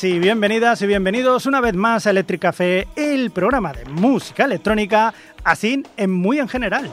Y bienvenidas y bienvenidos una vez más a Electric Café, el programa de música electrónica, así en muy en general.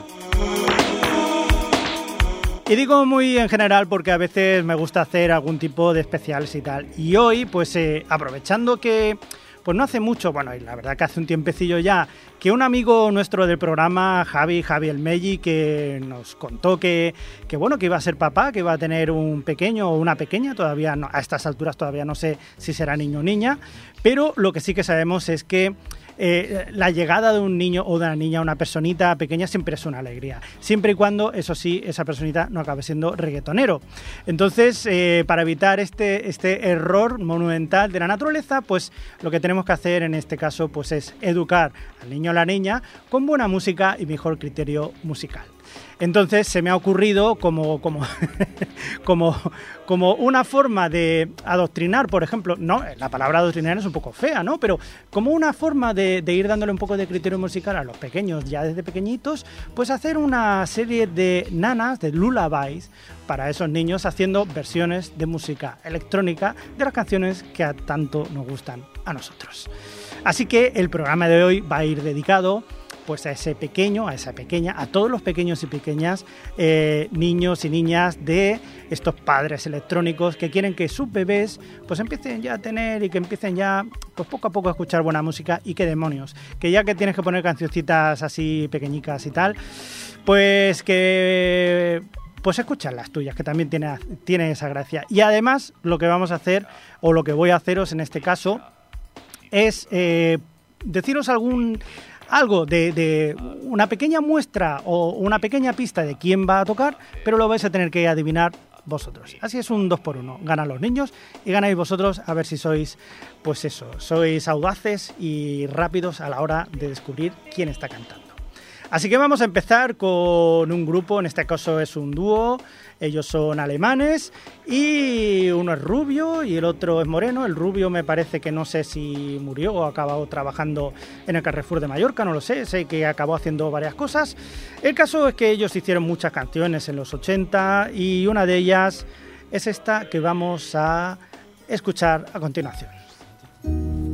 Y digo muy en general porque a veces me gusta hacer algún tipo de especiales y tal. Y hoy, pues eh, aprovechando que pues no hace mucho, bueno, y la verdad que hace un tiempecillo ya, que un amigo nuestro del programa, Javi, Javi El Melli, que nos contó que, que, bueno, que iba a ser papá, que iba a tener un pequeño o una pequeña, todavía no, a estas alturas todavía no sé si será niño o niña, pero lo que sí que sabemos es que eh, la llegada de un niño o de una niña, una personita pequeña, siempre es una alegría. Siempre y cuando, eso sí, esa personita no acabe siendo reggaetonero. Entonces, eh, para evitar este, este error monumental de la naturaleza, pues lo que tenemos que hacer en este caso pues, es educar al niño o la niña con buena música y mejor criterio musical. Entonces se me ha ocurrido como, como, como, como una forma de adoctrinar, por ejemplo, no, la palabra adoctrinar es un poco fea, ¿no? Pero como una forma de, ir dándole un poco de criterio musical a los pequeños ya desde pequeñitos, pues hacer una serie de nanas, de lullabies, para esos niños haciendo versiones de música electrónica de las canciones que a tanto nos gustan a nosotros. Así que el programa de hoy va a ir dedicado pues a ese pequeño, a esa pequeña, a todos los pequeños y pequeñas eh, niños y niñas de estos padres electrónicos que quieren que sus bebés pues empiecen ya a tener y que empiecen ya pues poco a poco a escuchar buena música y qué demonios, que ya que tienes que poner cancioncitas así pequeñicas y tal, pues que pues escuchan las tuyas, que también tiene, tiene esa gracia. Y además lo que vamos a hacer, o lo que voy a haceros en este caso, es eh, deciros algún algo de, una pequeña muestra o una pequeña pista de quién va a tocar, pero lo vais a tener que adivinar vosotros. Así es un 2 por 1 Ganan los niños y ganáis vosotros a ver si sois, pues eso, sois audaces y rápidos a la hora de descubrir quién está cantando. Así que vamos a empezar con un grupo, en este caso es un dúo, ellos son alemanes y uno es rubio y el otro es moreno. El rubio me parece que no sé si murió o acabó trabajando en el Carrefour de Mallorca, no lo sé, sé que acabó haciendo varias cosas. El caso es que ellos hicieron muchas canciones en los 80 y una de ellas es esta que vamos a escuchar a continuación.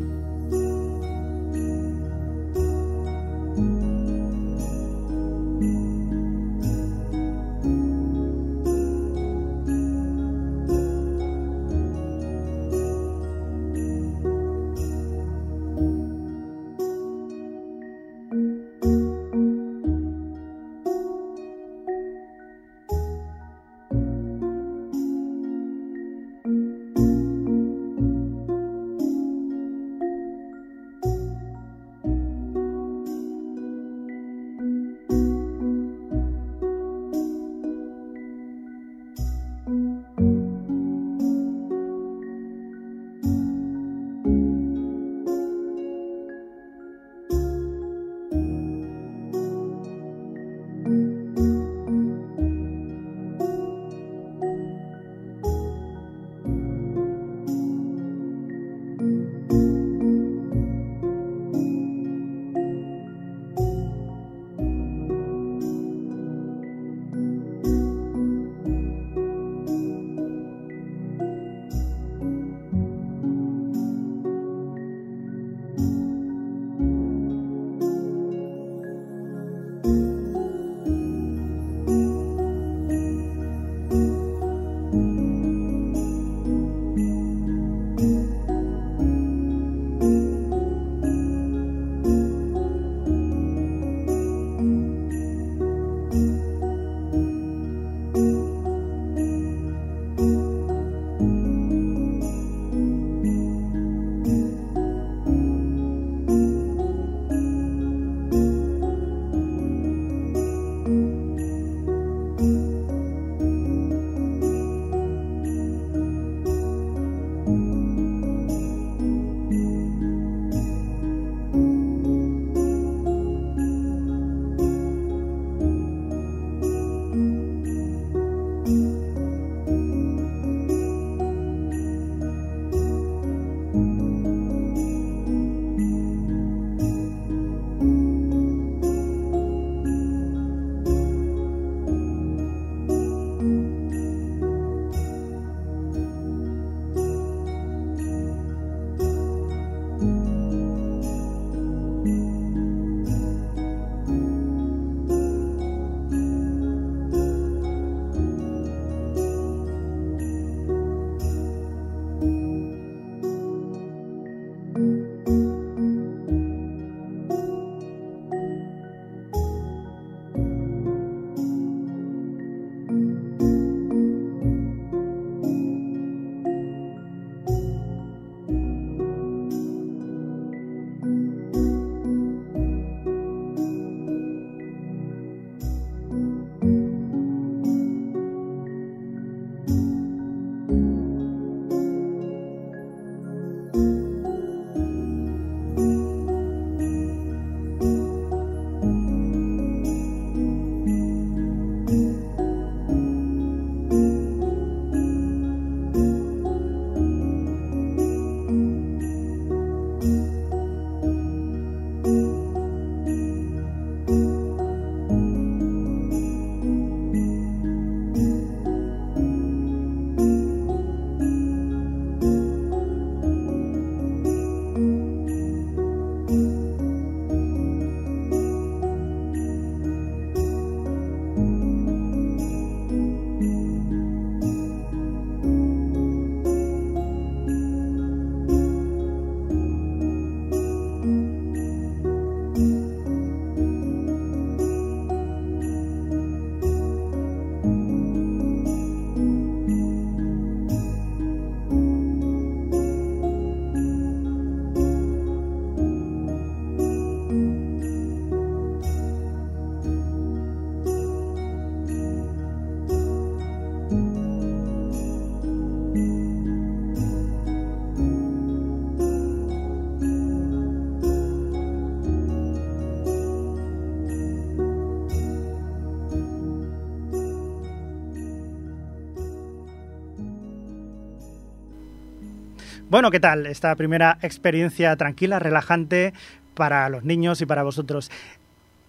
Bueno, ¿qué tal? Esta primera experiencia tranquila, relajante para los niños y para vosotros.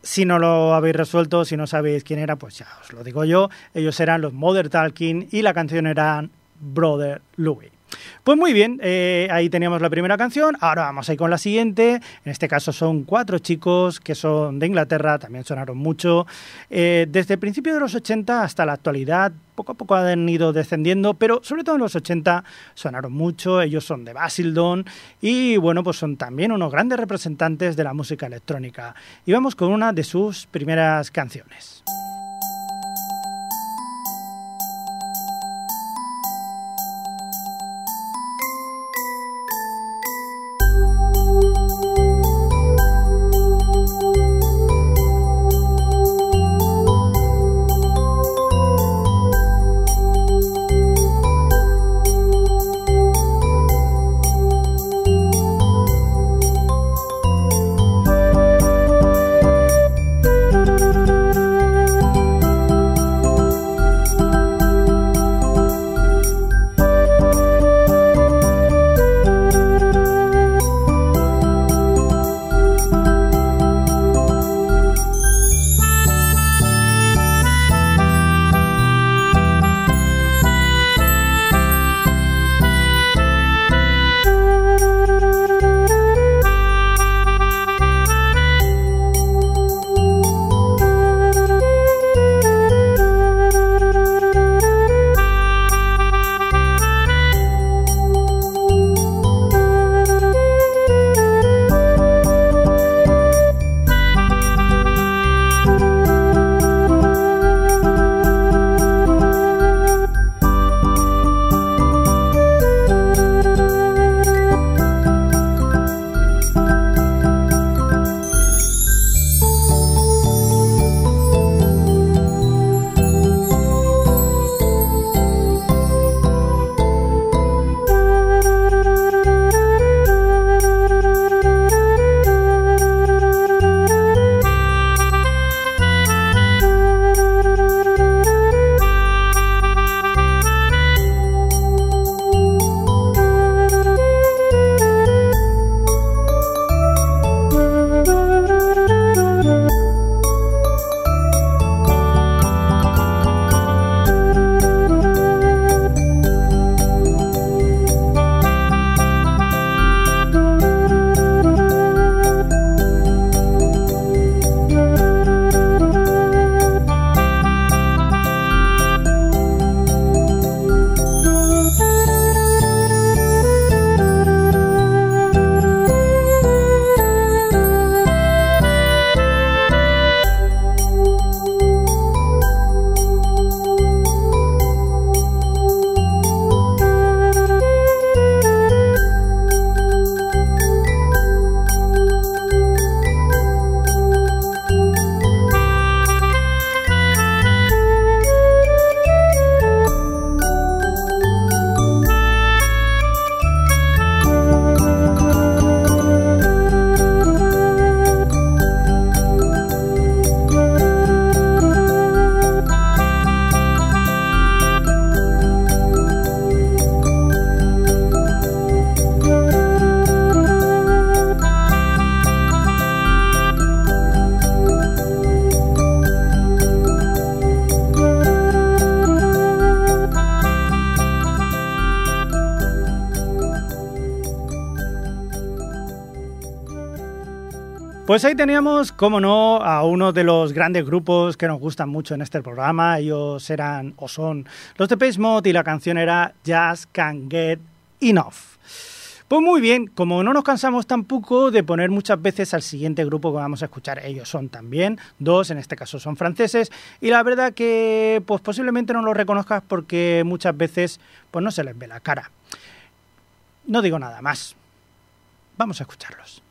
Si no lo habéis resuelto, si no sabéis quién era, pues ya os lo digo yo. Ellos eran los Mother Talking y la canción era Brother Louis. Pues muy bien, eh, ahí teníamos la primera canción, ahora vamos a ir con la siguiente, en este caso son cuatro chicos que son de Inglaterra, también sonaron mucho, eh, desde el principio de los 80 hasta la actualidad, poco a poco han ido descendiendo, pero sobre todo en los 80 sonaron mucho, ellos son de Basildon y bueno, pues son también unos grandes representantes de la música electrónica. Y vamos con una de sus primeras canciones. Pues ahí teníamos, como no, a uno de los grandes grupos que nos gustan mucho en este programa. Ellos eran o son los de Pace Mode y la canción era Just Can't Get Enough. Pues muy bien, como no nos cansamos tampoco de poner muchas veces al siguiente grupo que vamos a escuchar, ellos son también dos, en este caso son franceses, y la verdad que pues posiblemente no los reconozcas porque muchas veces pues no se les ve la cara. No digo nada más. Vamos a escucharlos.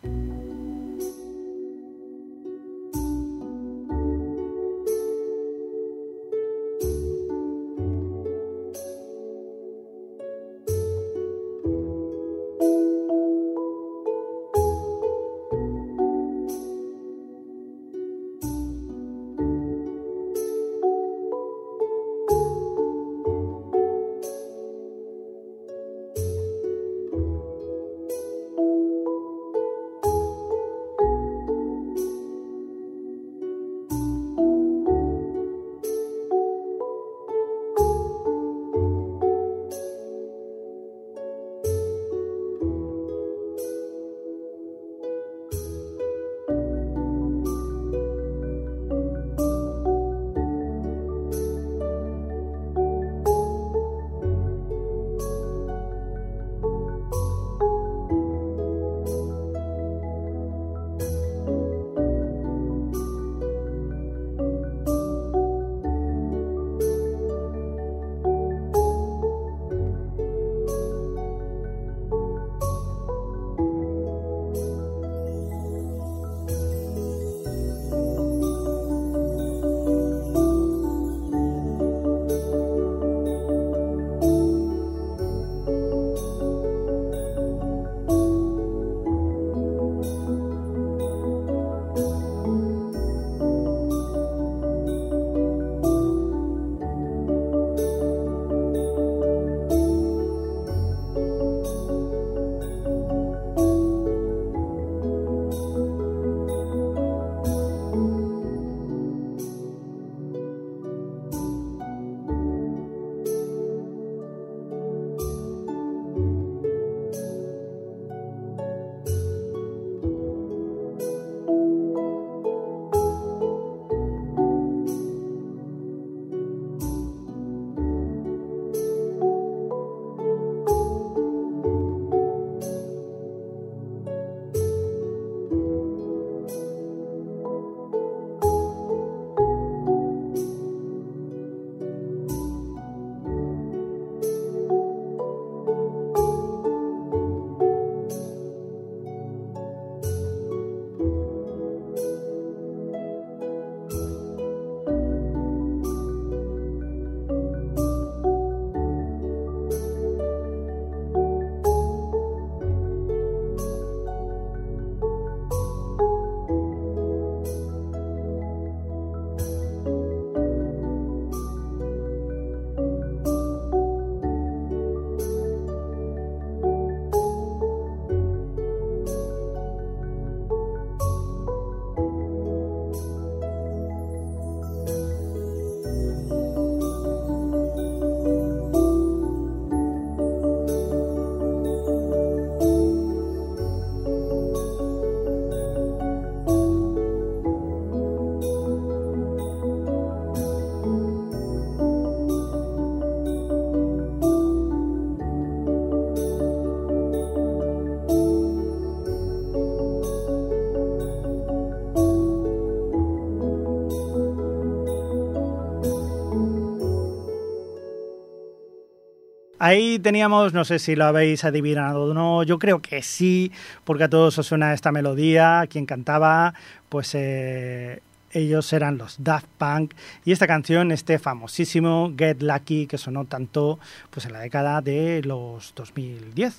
Ahí teníamos, no sé si lo habéis adivinado o no, yo creo que sí, porque a todos os suena esta melodía, quien cantaba, pues eh, ellos eran los Daft Punk y esta canción, este famosísimo Get Lucky, que sonó tanto pues en la década de los 2010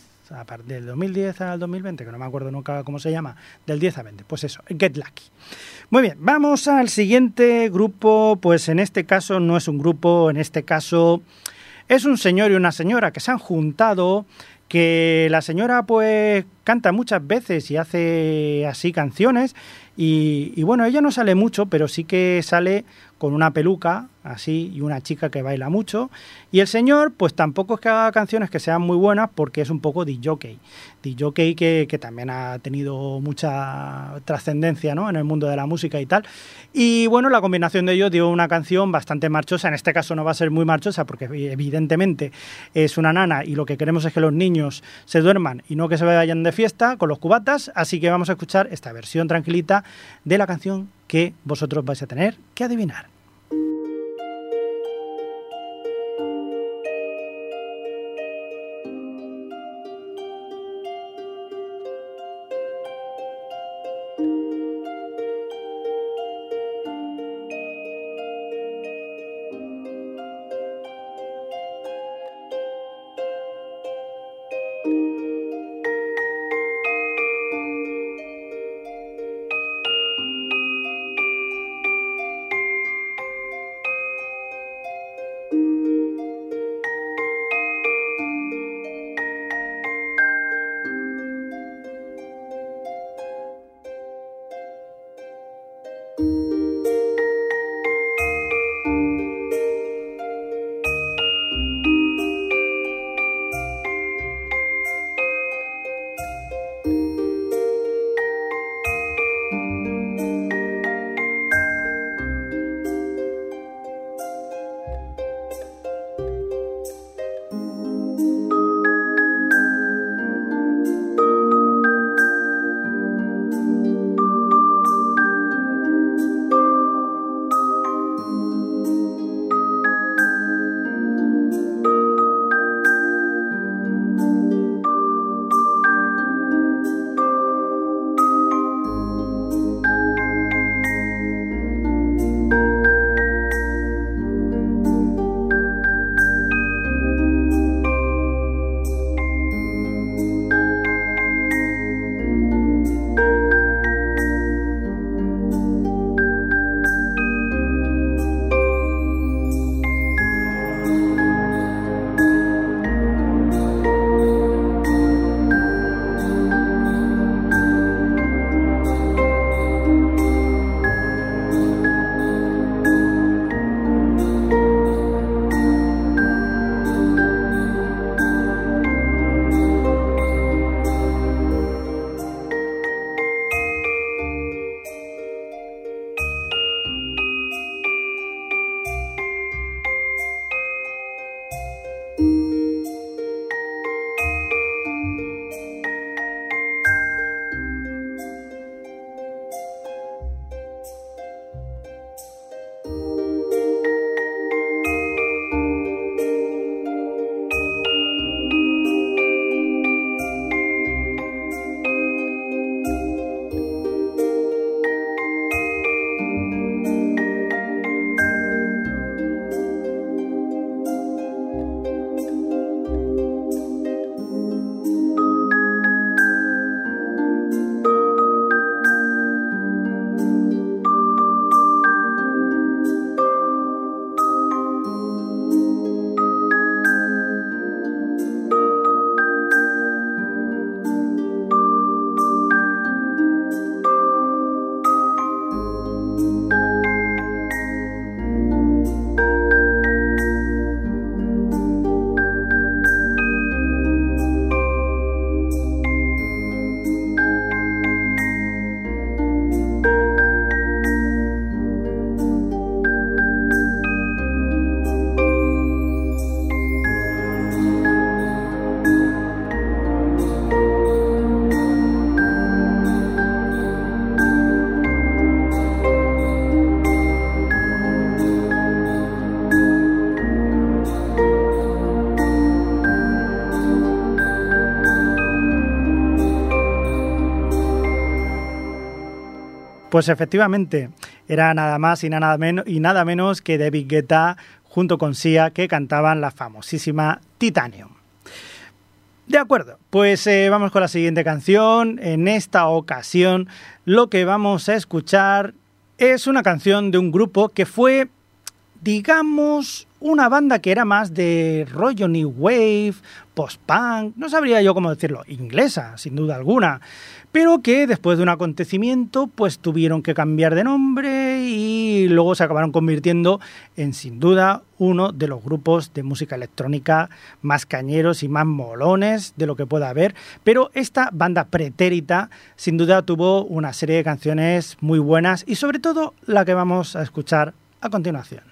del 2010 al 2020, que no me acuerdo nunca cómo se llama, del 10 a 20, pues eso, Get Lucky. Muy bien, vamos al siguiente grupo, pues en este caso no es un grupo, en este caso es un señor y una señora que se han juntado, que la señora pues canta muchas veces y hace así canciones y, bueno, ella no sale mucho, pero sí que sale con una peluca así y una chica que baila mucho. Y el señor, pues tampoco es que haga canciones que sean muy buenas porque es un poco DJ. DJ que, que también ha tenido mucha trascendencia ¿no? en el mundo de la música y tal. Y bueno, la combinación de ellos dio una canción bastante marchosa. En este caso no va a ser muy marchosa porque evidentemente es una nana y lo que queremos es que los niños se duerman y no que se vayan fiesta con los cubatas. Así que vamos a escuchar esta versión tranquilita de la canción que vosotros vais a tener que adivinar. Pues efectivamente, era nada más y nada menos, y nada menos que David Guetta junto con Sia que cantaban la famosísima Titanium. De acuerdo, pues eh, vamos con la siguiente canción. En esta ocasión lo que vamos a escuchar es una canción de un grupo que fue digamos, una banda que era más de rollo new wave, post-punk, no sabría yo cómo decirlo, inglesa, sin duda alguna, pero que después de un acontecimiento pues tuvieron que cambiar de nombre y luego se acabaron convirtiendo en sin duda uno de los grupos de música electrónica más cañeros y más molones de lo que pueda haber, pero esta banda pretérita sin duda tuvo una serie de canciones muy buenas y sobre todo la que vamos a escuchar a continuación.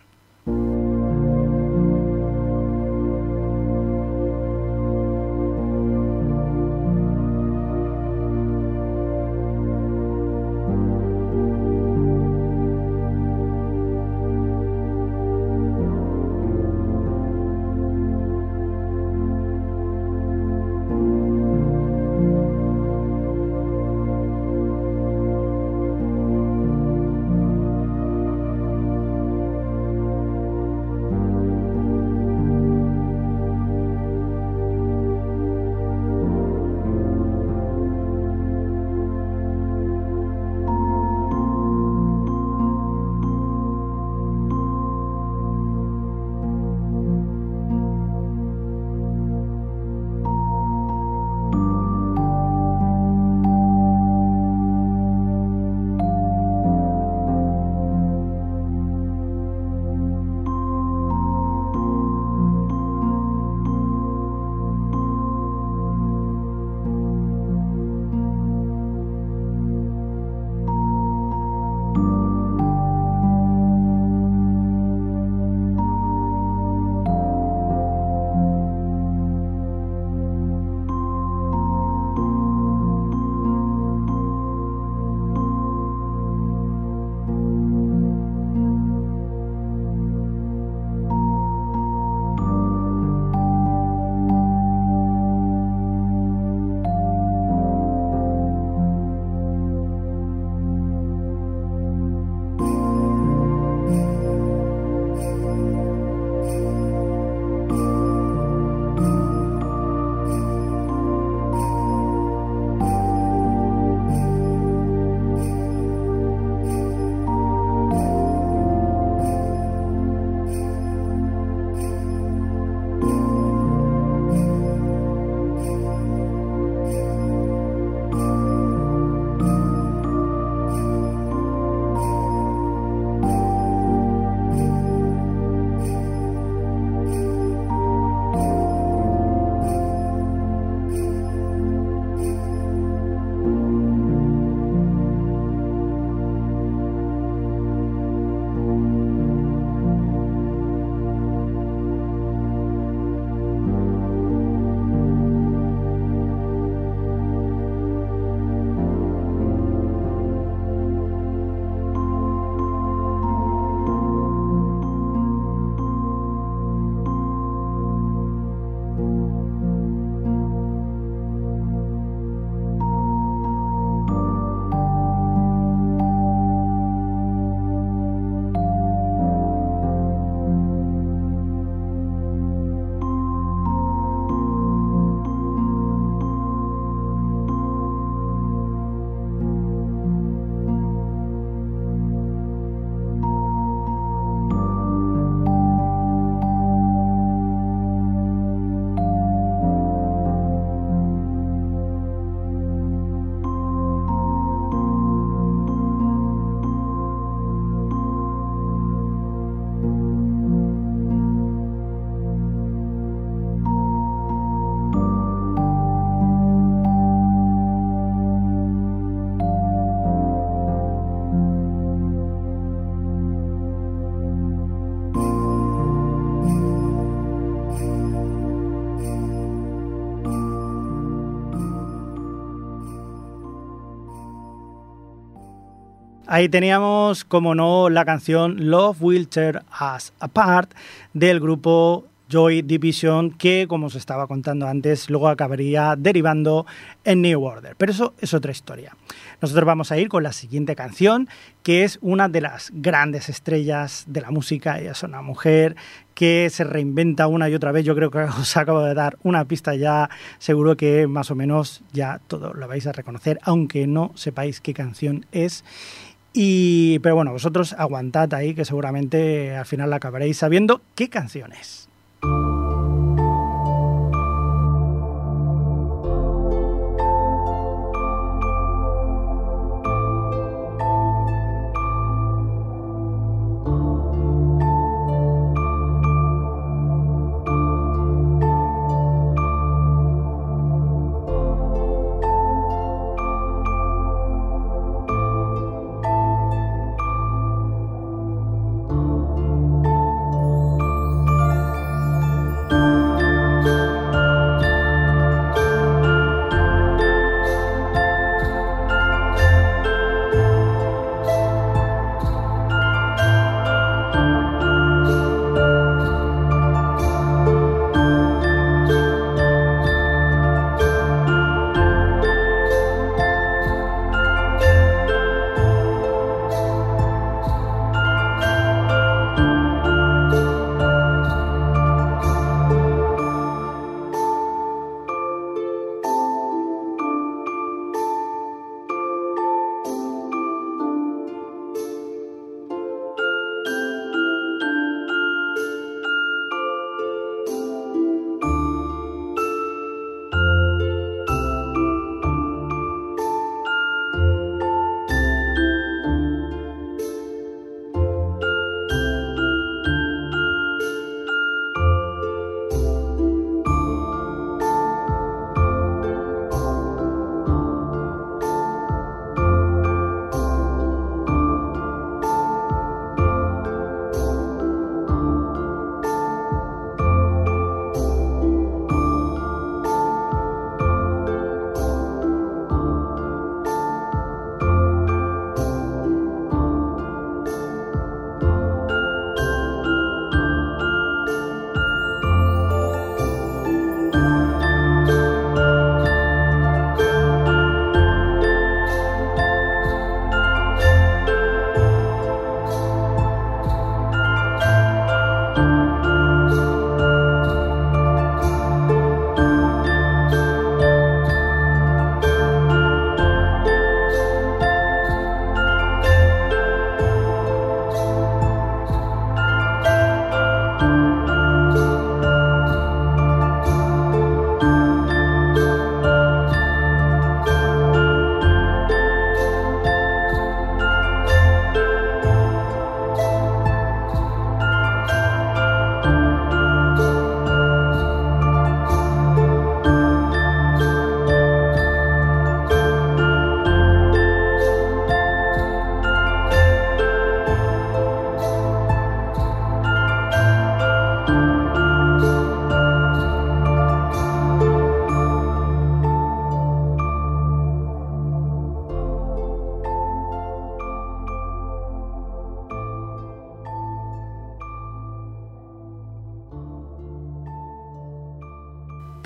Ahí teníamos, como no, la canción Love Will Tear Us Apart del grupo Joy Division, que, como os estaba contando antes, luego acabaría derivando en New Order. Pero eso es otra historia. Nosotros vamos a ir con la siguiente canción, que es una de las grandes estrellas de la música. Ella es una mujer que se reinventa una y otra vez. Yo creo que os acabo de dar una pista ya. Seguro que más o menos ya todo lo vais a reconocer, aunque no sepáis qué canción es. Y, pero bueno, vosotros aguantad ahí que seguramente al final la acabaréis sabiendo qué canción es.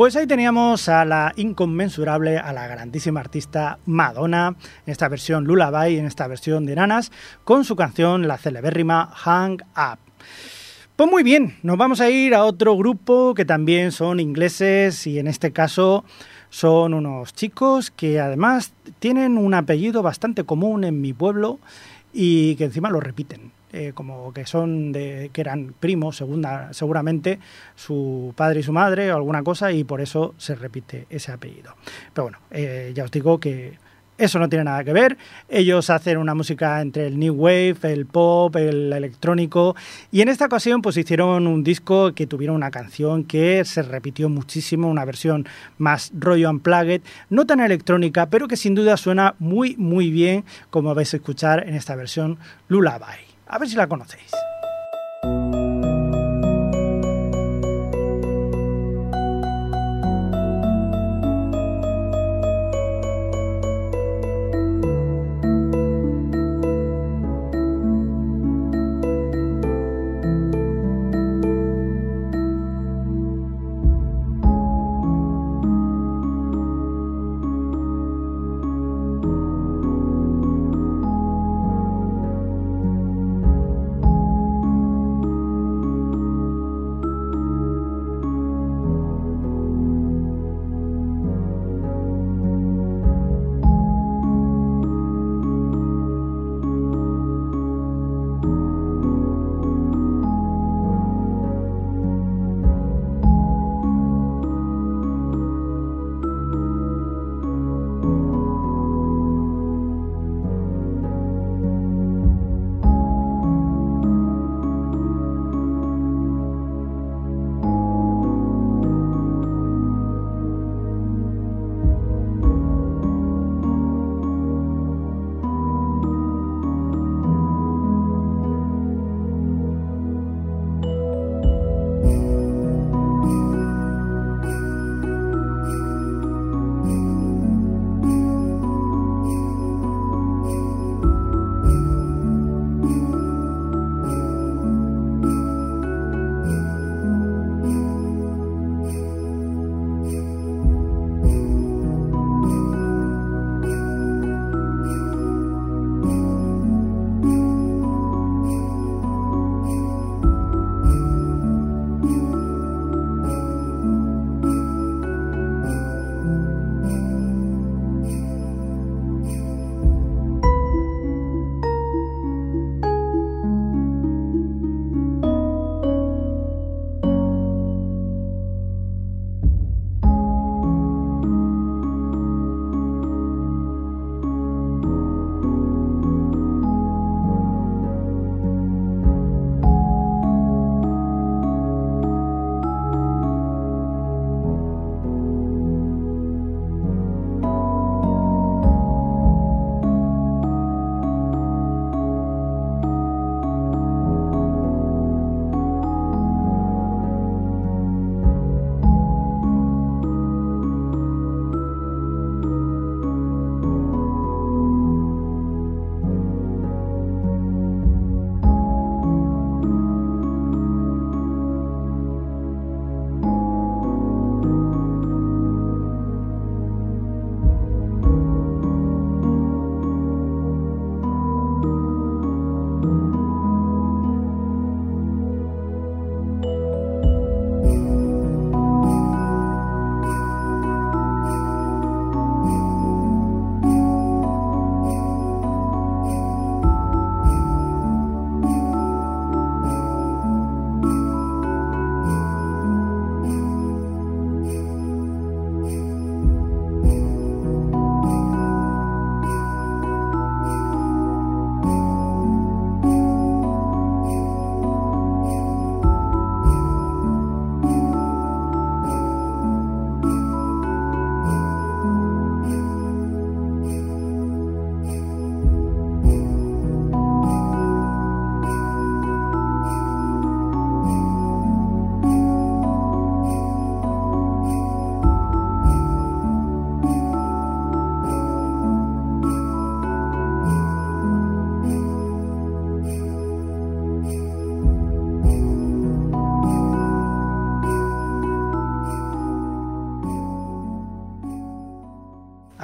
Pues ahí teníamos a la inconmensurable, a la grandísima artista Madonna, en esta versión Lullaby, en esta versión de Nanas, con su canción, la celebérrima Hang Up. Pues muy bien, nos vamos a ir a otro grupo que también son ingleses y en este caso son unos chicos que además tienen un apellido bastante común en mi pueblo y que encima lo repiten. Eh, como que son de que eran primos, segunda, seguramente su padre y su madre o alguna cosa y por eso se repite ese apellido. Pero bueno, eh, ya os digo que eso no tiene nada que ver. Ellos hacen una música entre el new wave, el pop, el electrónico y en esta ocasión pues hicieron un disco que tuvieron una canción que se repitió muchísimo, una versión más rollo unplugged, no tan electrónica, pero que sin duda suena muy muy bien como vais a escuchar en esta versión Lullaby. A ver si la conocéis.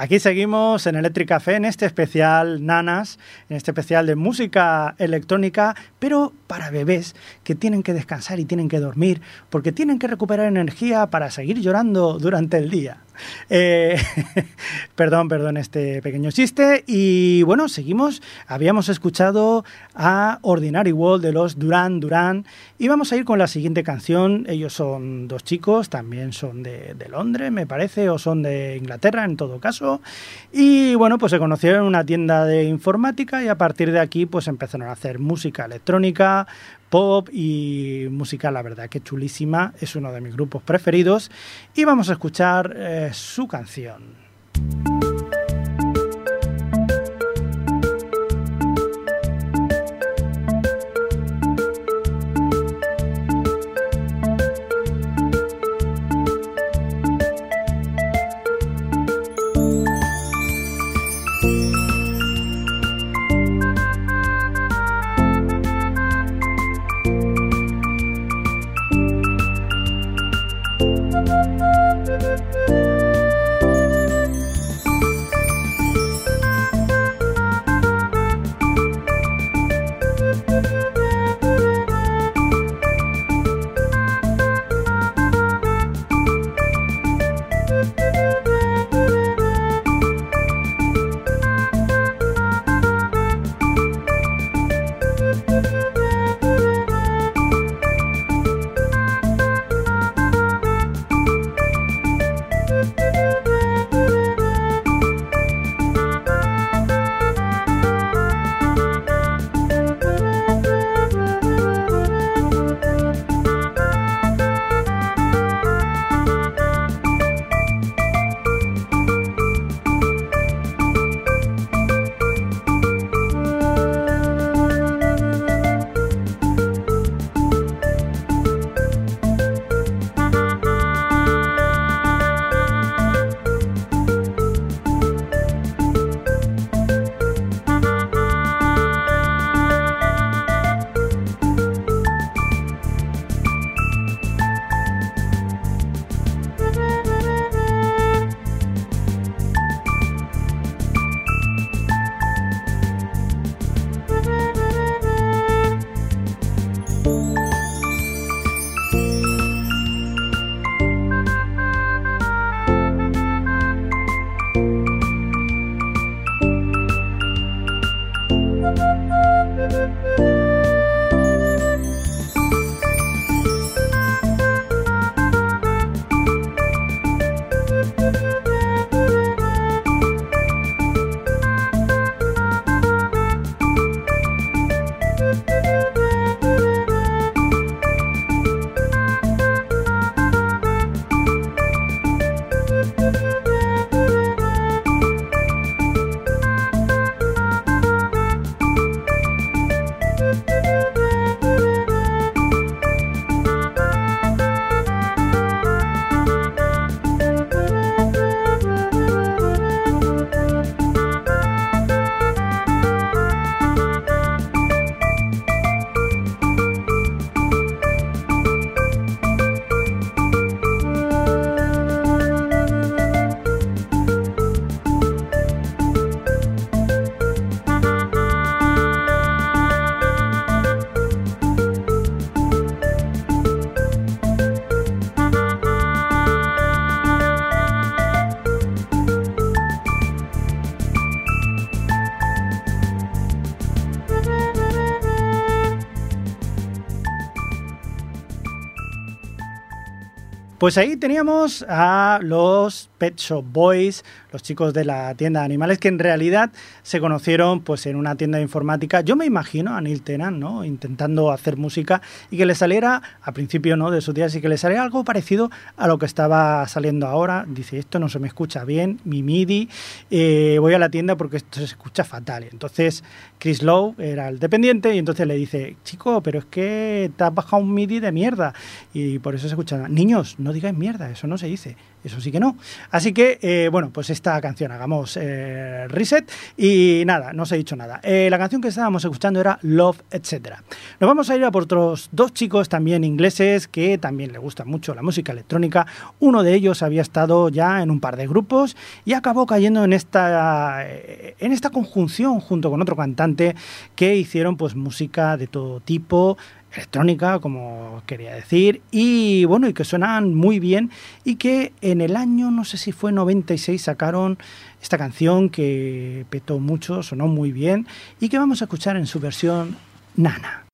Aquí seguimos en Electric Café, en este especial Nanas, en este especial de música electrónica, pero para bebés que tienen que descansar y tienen que dormir, porque tienen que recuperar energía para seguir llorando durante el día. Eh, perdón, perdón este pequeño chiste. Y bueno, seguimos. Habíamos escuchado a Ordinary World de los Duran Duran. Y vamos a ir con la siguiente canción. Ellos son dos chicos, también son de, de Londres, me parece, o son de Inglaterra en todo caso. Y bueno, pues se conocieron en una tienda de informática y a partir de aquí pues empezaron a hacer música electrónica, pop y música, la verdad que chulísima, es uno de mis grupos preferidos y vamos a escuchar eh, su canción. Pues ahí teníamos a los Pet Shop Boys, los chicos de la tienda de animales, que en realidad se conocieron pues en una tienda de informática. Yo me imagino a Neil Tennant, ¿no? Intentando hacer música y que le saliera, a principio, ¿no? De sus días, y que le saliera algo parecido a lo que estaba saliendo ahora. Dice, esto no se me escucha bien, mi MIDI, eh, voy a la tienda porque esto se escucha fatal. Entonces, Chris Lowe era el dependiente y entonces le dice, chico, pero es que te has bajado un MIDI de mierda y por eso se escucha. Niños, no digáis mierda, eso no se dice, eso sí que no. Así que, eh, bueno, pues esta canción, hagamos eh, reset y nada, no os he dicho nada. Eh, la canción que estábamos escuchando era Love, etc. Nos vamos a ir a por otros dos chicos también ingleses que también les gusta mucho la música electrónica. Uno de ellos había estado ya en un par de grupos y acabó cayendo en esta, en esta conjunción junto con otro cantante que hicieron pues música de todo tipo electrónica, como quería decir, y bueno, y que suenan muy bien y que en el año, no sé si fue 96, sacaron esta canción que petó mucho, sonó muy bien y que vamos a escuchar en su versión Nana.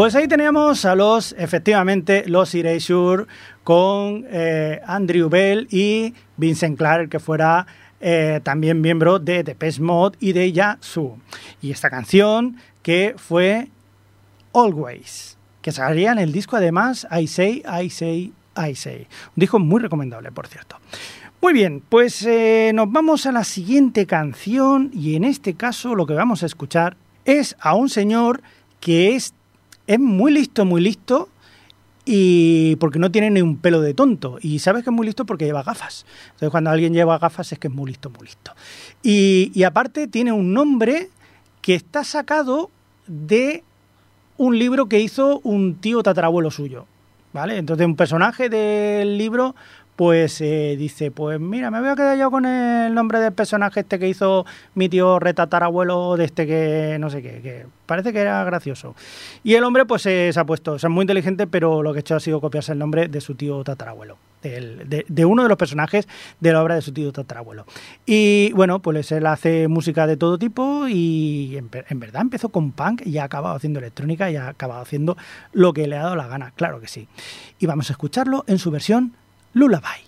Pues ahí teníamos a los, efectivamente, los Erasure con eh, Andrew Bell y Vincent Clark, que fuera eh, también miembro de Depeche Mode y de Yasu. Y esta canción que fue Always, que salía en el disco además I Say, I Say, I Say. Un disco muy recomendable, por cierto. Muy bien, pues eh, nos vamos a la siguiente canción y en este caso lo que vamos a escuchar es a un señor que es es muy listo, muy listo, y porque no tiene ni un pelo de tonto. Y sabes que es muy listo porque lleva gafas. Entonces, cuando alguien lleva gafas es que es muy listo, muy listo. Y, aparte tiene un nombre que está sacado de un libro que hizo un tío tatarabuelo suyo. ¿Vale? Entonces, un personaje del libro pues eh, dice, pues mira, me voy a quedar yo con el nombre del personaje este que hizo mi tío retatarabuelo de este que no sé qué, que parece que era gracioso. Y el hombre pues se ha puesto, o sea, muy inteligente, pero lo que ha hecho ha sido copiarse el nombre de su tío tatarabuelo. De, de, uno de los personajes de la obra de su tío tatarabuelo. Y bueno, pues él hace música de todo tipo y en, en, verdad empezó con punk y ha acabado haciendo electrónica y ha acabado haciendo lo que le ha dado la gana, claro que sí. Y vamos a escucharlo en su versión Lullaby.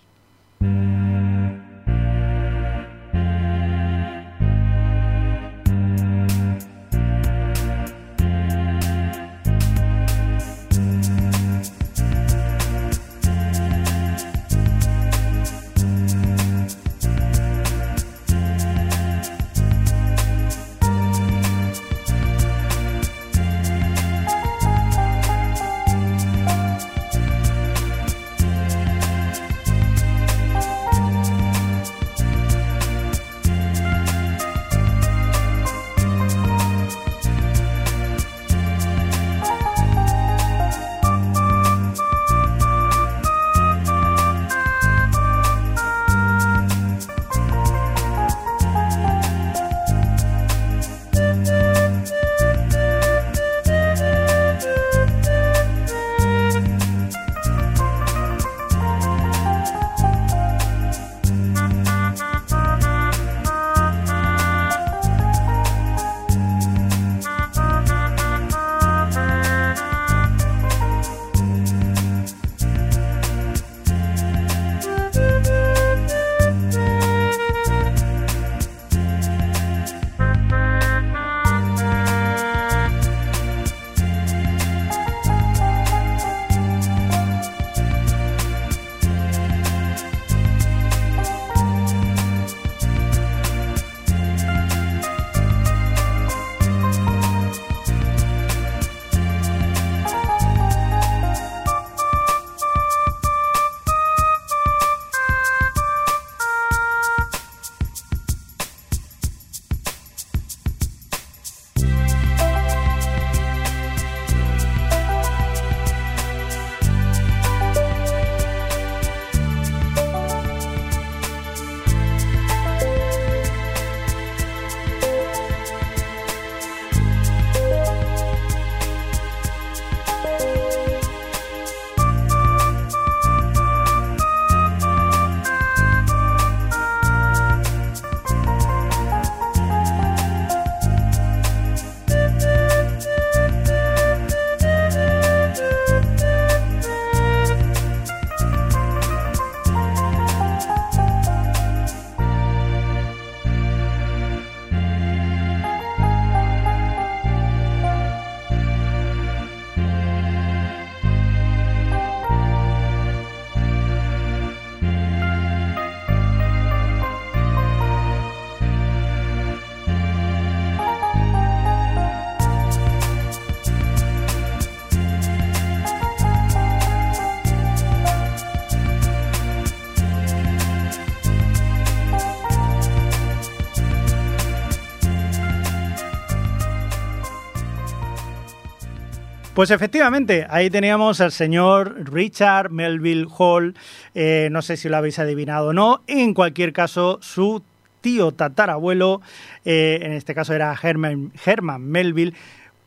Pues efectivamente, ahí teníamos al señor Richard Melville Hall, eh, no sé si lo habéis adivinado o no, en cualquier caso su tío tatarabuelo, eh, en este caso era Herman, Herman Melville,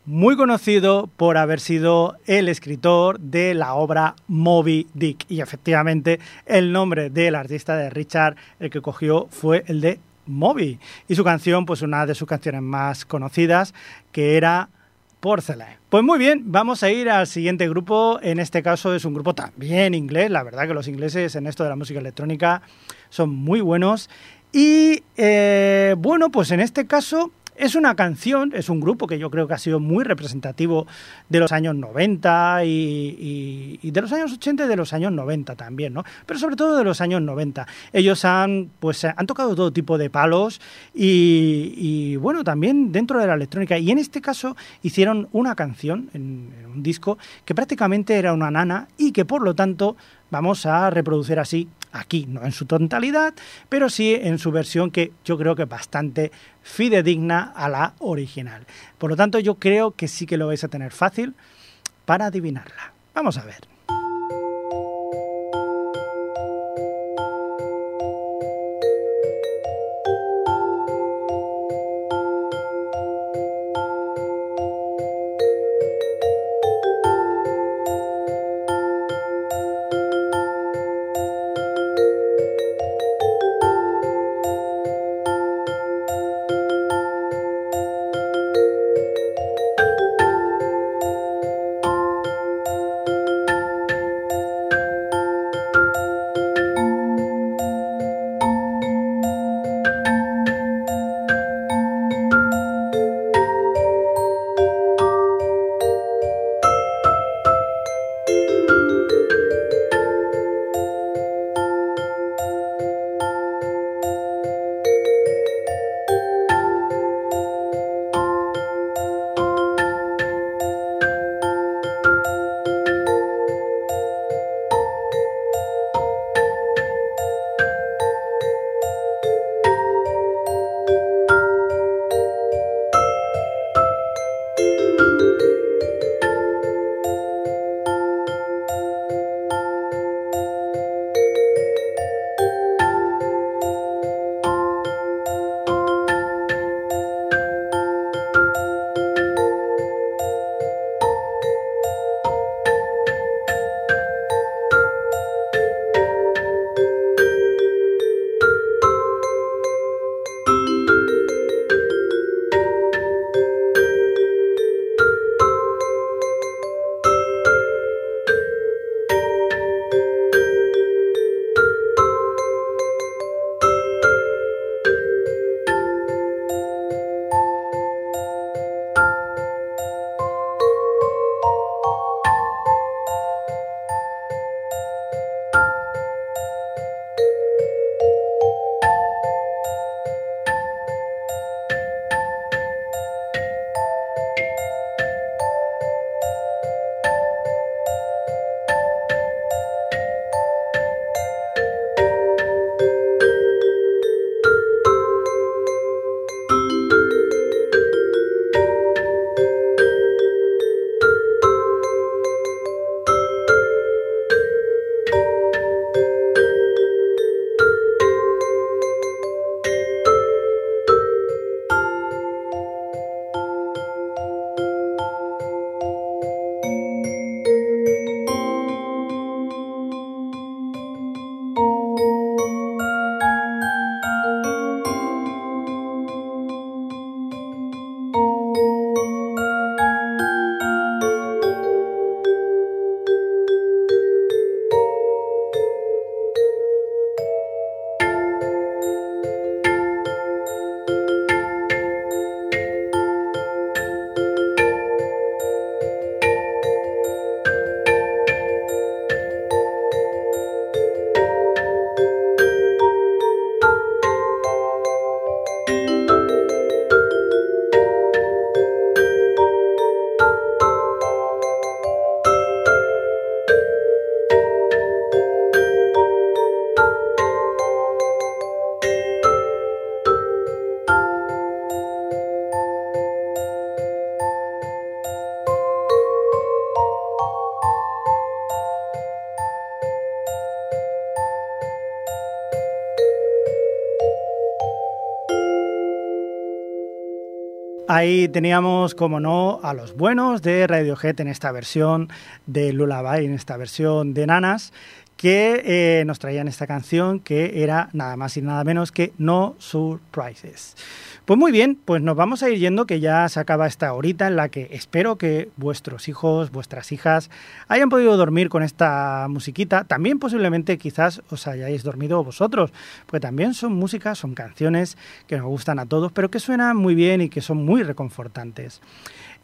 muy conocido por haber sido el escritor de la obra Moby Dick. Y efectivamente, el nombre del artista de Richard, el que cogió, fue el de Moby. Y su canción, pues una de sus canciones más conocidas, que era pues muy bien, vamos a ir al siguiente grupo. En este caso es un grupo también inglés. La verdad que los ingleses en esto de la música electrónica son muy buenos. Y eh, bueno, pues en este caso es una canción, es un grupo que yo creo que ha sido muy representativo de los años 90 y, de los años 80 y de los años 90 también, ¿no? Pero sobre todo de los años 90. Ellos han, pues, han tocado todo tipo de palos y, bueno, también dentro de la electrónica. Y en este caso hicieron una canción en un disco que prácticamente era una nana y que por lo tanto vamos a reproducir así aquí, no en su totalidad, pero sí en su versión que yo creo que es bastante fidedigna a la original. Por lo tanto, yo creo que sí que lo vais a tener fácil para adivinarla. Vamos a ver. Ahí teníamos, como no, a los buenos de Radiohead en esta versión de Lullaby, en esta versión de Nanas, que eh, nos traían esta canción que era nada más y nada menos que No Surprises. Pues muy bien, pues nos vamos a ir yendo que ya se acaba esta horita en la que espero que vuestros hijos, vuestras hijas hayan podido dormir con esta musiquita. También posiblemente quizás os hayáis dormido vosotros, porque también son músicas, son canciones que nos gustan a todos, pero que suenan muy bien y que son muy reconfortantes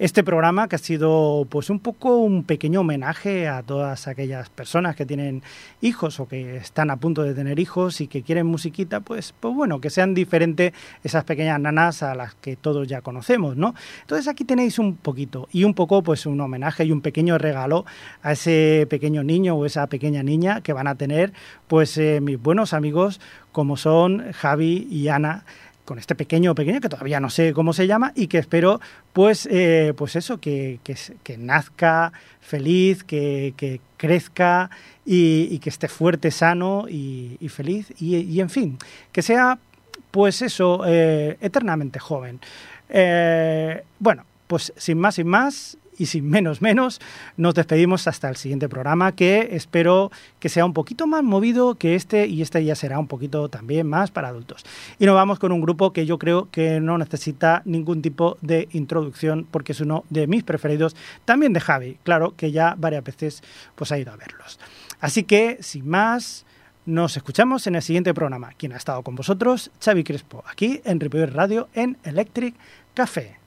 este programa que ha sido pues un poco un pequeño homenaje a todas aquellas personas que tienen hijos o que están a punto de tener hijos y que quieren musiquita, pues, pues bueno, que sean diferentes esas pequeñas nanas a las que todos ya conocemos, ¿no? Entonces aquí tenéis un poquito y un poco pues un homenaje y un pequeño regalo a ese pequeño niño o esa pequeña niña que van a tener pues eh, mis buenos amigos como son Javi y Ana con este pequeño pequeño que todavía no sé cómo se llama y que espero pues eh, pues eso que, que, nazca feliz que, que crezca y, que esté fuerte sano y, feliz. Y, en fin que sea pues eso eh, eternamente joven. Eh, bueno pues sin más sin más y sin menos menos, nos despedimos hasta el siguiente programa que espero que sea un poquito más movido que este y este ya será un poquito también más para adultos. Y nos vamos con un grupo que yo creo que no necesita ningún tipo de introducción porque es uno de mis preferidos, también de Javi, claro que ya varias veces pues ha ido a verlos. Así que, sin más, nos escuchamos en el siguiente programa. Quien ha estado con vosotros, Xavi Crespo, aquí en Ripoller Radio en Electric Café.